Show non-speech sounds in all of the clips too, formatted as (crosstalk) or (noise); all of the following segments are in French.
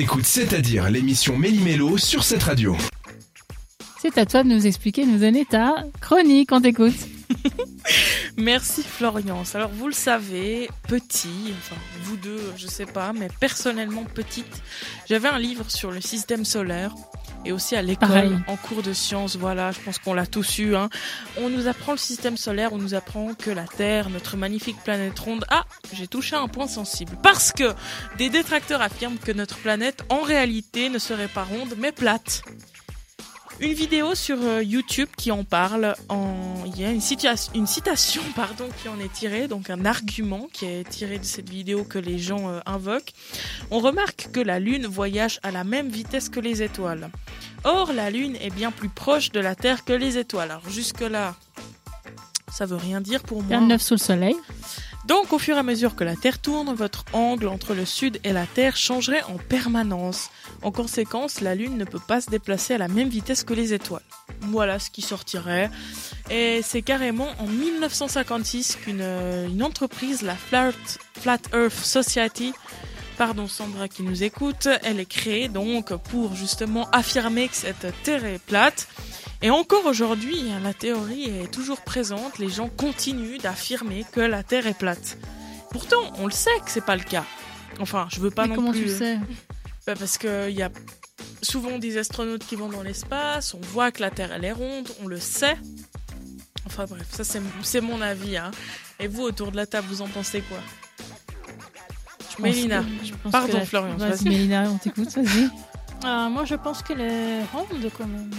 T'écoutes C'est-à-dire l'émission Méli-Mélo sur cette radio. C'est à toi de nous expliquer, de nous donner ta chronique, on t'écoute. (laughs) Merci Florian. Alors vous le savez, petit, enfin vous deux, je sais pas, mais personnellement petite, j'avais un livre sur le système solaire et aussi à l'école en cours de sciences. Voilà, je pense qu'on l'a tous eu. Hein. On nous apprend le système solaire, on nous apprend que la Terre, notre magnifique planète ronde. Ah, j'ai touché un point sensible parce que des détracteurs affirment que notre planète, en réalité, ne serait pas ronde mais plate. Une vidéo sur euh, YouTube qui en parle. En... Il y a une, citation (laughs) pardon, qui en est tirée, donc un argument qui est tiré de cette vidéo que les gens euh, invoquent. On remarque que la Lune voyage à la même vitesse que les étoiles. Or, la Lune est bien plus proche de la Terre que les étoiles. Alors jusque-là, ça veut rien dire pour moi. Rien de neuf sous le soleil. Donc, au fur et à mesure que la Terre tourne, votre angle entre le Sud et la Terre changerait en permanence. En conséquence, la Lune ne peut pas se déplacer à la même vitesse que les étoiles. Voilà ce qui sortirait. Et c'est carrément en 1956 qu'une euh, entreprise, la Flat, Flat Earth Society, pardon Sandra qui nous écoute, elle est créée donc pour justement affirmer que cette Terre est plate. Et encore aujourd'hui, la théorie est toujours présente, les gens continuent d'affirmer que la Terre est plate. Pourtant, on le sait que c'est pas le cas. Enfin, je veux pas Mais non comment plus. tu le sais Bah, parce qu'il y a souvent des astronautes qui vont dans l'espace, on voit que la Terre elle est ronde, on le sait. Enfin bref, ça c'est c'est mon avis. Hein. Et vous, autour de la table, vous en pensez quoi? Je pense Mélina, que- je pense pardon, que la- Florian, Vas-y, vas-y. Mélina, on t'écoute, vas-y. Euh, moi, je pense qu'elle est ronde quand même.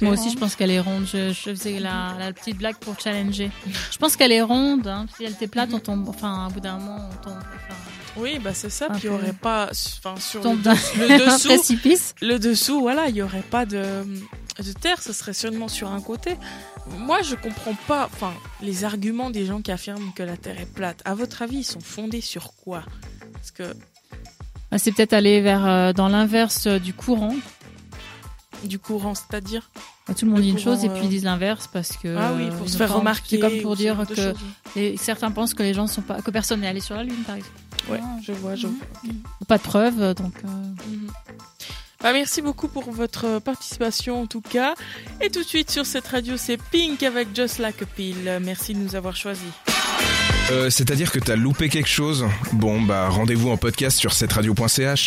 Moi aussi, je pense qu'elle est ronde. Je, je faisais la, la petite blague pour challenger. Je pense qu'elle est ronde. hein. Si elle était plate, on tombe. Enfin, au bout d'un moment, on tombe. Enfin, Oui, bah c'est ça. Puis il y peu. aurait pas, enfin sur le, (laughs) dessous, précipice. le dessous, voilà, il y aurait pas de, de terre. Ce serait seulement sur un côté. Moi, je comprends pas. Enfin, les arguments des gens qui affirment que la Terre est plate. À votre avis, ils sont fondés sur quoi? Parce que Ah, C'est peut-être aller vers euh, dans l'inverse euh, du courant. Du courant, c'est-à-dire Bah, Tout le monde Le dit une chose et puis euh, ils disent l'inverse parce que. Ah oui, euh, pour se faire remarquer. C'est comme pour dire que les- certains pensent que les gens sont pas, que personne n'est allé sur la lune, par exemple. Ouais, Ah. je vois, je vois. Pas de preuves, donc. euh, Mhm. Bah, merci beaucoup pour votre participation en tout cas. Et tout de suite sur cette radio, c'est Pink avec Just Like a Pill. Merci de nous avoir choisis. Euh, C'est-à-dire que t'as loupé quelque chose? Bon, bah rendez-vous en podcast sur cette radio.ch.